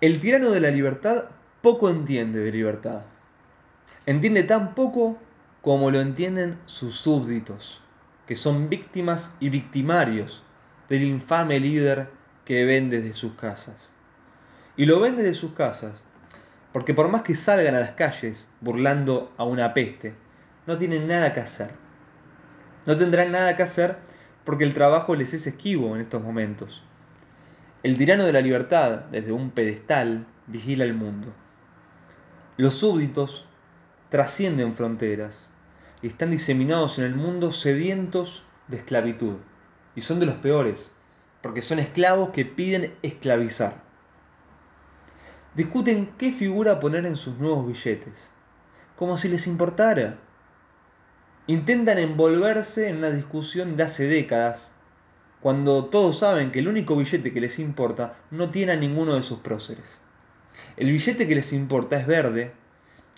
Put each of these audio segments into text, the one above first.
El tirano de la libertad poco entiende de libertad. Entiende tan poco como lo entienden sus súbditos, que son víctimas y victimarios del infame líder que ven desde sus casas. Y lo ven desde sus casas porque por más que salgan a las calles burlando a una peste, no tienen nada que hacer. No tendrán nada que hacer porque el trabajo les es esquivo en estos momentos. El tirano de la libertad, desde un pedestal, vigila el mundo. Los súbditos trascienden fronteras y están diseminados en el mundo sedientos de esclavitud. Y son de los peores, porque son esclavos que piden esclavizar. Discuten qué figura poner en sus nuevos billetes, como si les importara. Intentan envolverse en una discusión de hace décadas, cuando todos saben que el único billete que les importa no tiene a ninguno de sus próceres. El billete que les importa es verde,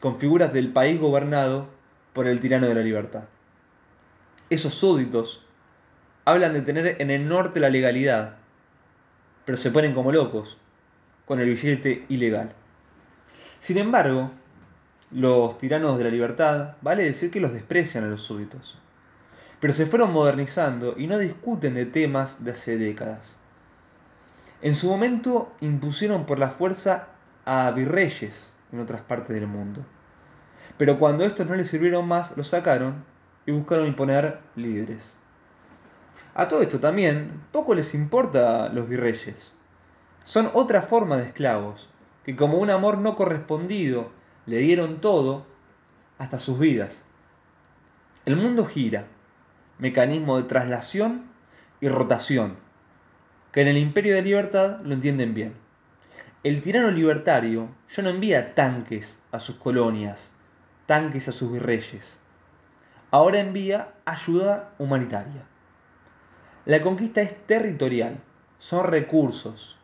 con figuras del país gobernado por el tirano de la libertad. Esos súbditos hablan de tener en el norte la legalidad, pero se ponen como locos con el billete ilegal. Sin embargo, los tiranos de la libertad, vale decir que los desprecian a los súbditos, pero se fueron modernizando y no discuten de temas de hace décadas. En su momento impusieron por la fuerza a virreyes en otras partes del mundo. Pero cuando estos no les sirvieron más, los sacaron y buscaron imponer líderes. A todo esto también, poco les importa los virreyes. Son otra forma de esclavos, que como un amor no correspondido le dieron todo, hasta sus vidas. El mundo gira, mecanismo de traslación y rotación, que en el imperio de libertad lo entienden bien. El tirano libertario ya no envía tanques a sus colonias, tanques a sus virreyes. Ahora envía ayuda humanitaria. La conquista es territorial, son recursos,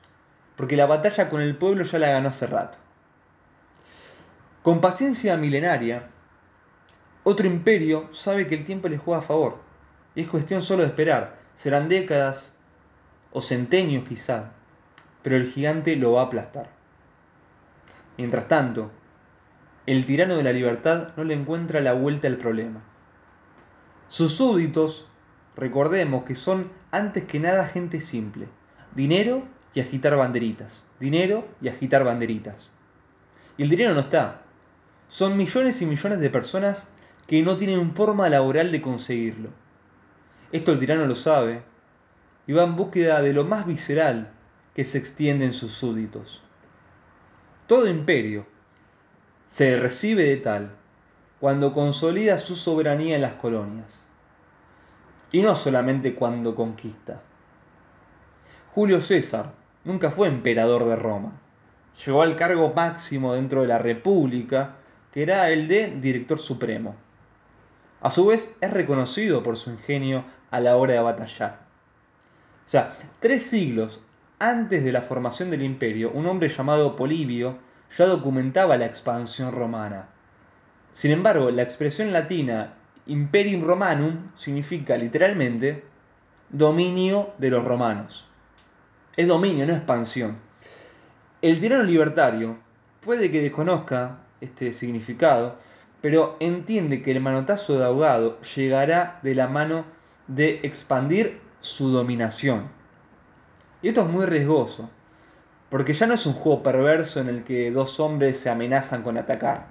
porque la batalla con el pueblo ya la ganó hace rato. Con paciencia milenaria, otro imperio sabe que el tiempo le juega a favor, es cuestión solo de esperar. Serán décadas o centenios quizá, pero el gigante lo va a aplastar. Mientras tanto, el tirano de la libertad no le encuentra la vuelta al problema. Sus súbditos, recordemos que son antes que nada gente simple, dinero y agitar banderitas, dinero y agitar banderitas. Y el dinero no está. Son millones y millones de personas que no tienen forma laboral de conseguirlo. Esto el tirano lo sabe y va en búsqueda de lo más visceral que se extiende en sus súbditos. Todo imperio se recibe de tal cuando consolida su soberanía en las colonias, y no solamente cuando conquista. Julio César nunca fue emperador de Roma. Llegó al cargo máximo dentro de la República, que era el de director supremo. A su vez es reconocido por su ingenio a la hora de batallar. O sea, tres siglos antes de la formación del imperio, un hombre llamado Polibio ya documentaba la expansión romana. Sin embargo, la expresión latina Imperium Romanum significa literalmente dominio de los romanos. Es dominio, no expansión. El tirano libertario puede que desconozca este significado, pero entiende que el manotazo de ahogado llegará de la mano de expandir su dominación. Y esto es muy riesgoso, porque ya no es un juego perverso en el que dos hombres se amenazan con atacar.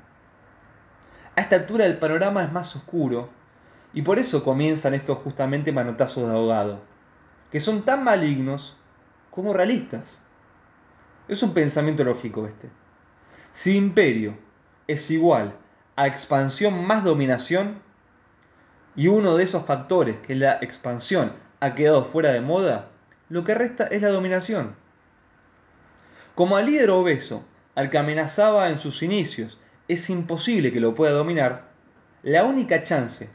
A esta altura el panorama es más oscuro, y por eso comienzan estos justamente manotazos de ahogado, que son tan malignos como realistas. Es un pensamiento lógico este. Si imperio es igual a expansión más dominación, y uno de esos factores, que es la expansión, ha quedado fuera de moda, lo que resta es la dominación. Como al líder obeso, al que amenazaba en sus inicios, es imposible que lo pueda dominar, la única chance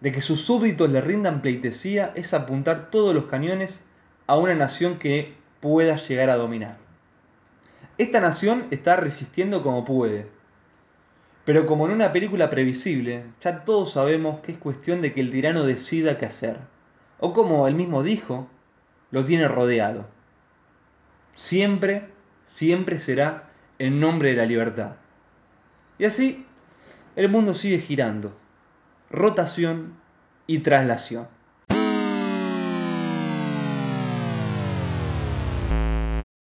de que sus súbditos le rindan pleitesía es apuntar todos los cañones a una nación que pueda llegar a dominar. Esta nación está resistiendo como puede, pero como en una película previsible, ya todos sabemos que es cuestión de que el tirano decida qué hacer. O como él mismo dijo, lo tiene rodeado. Siempre siempre será en nombre de la libertad. Y así, el mundo sigue girando. Rotación y traslación.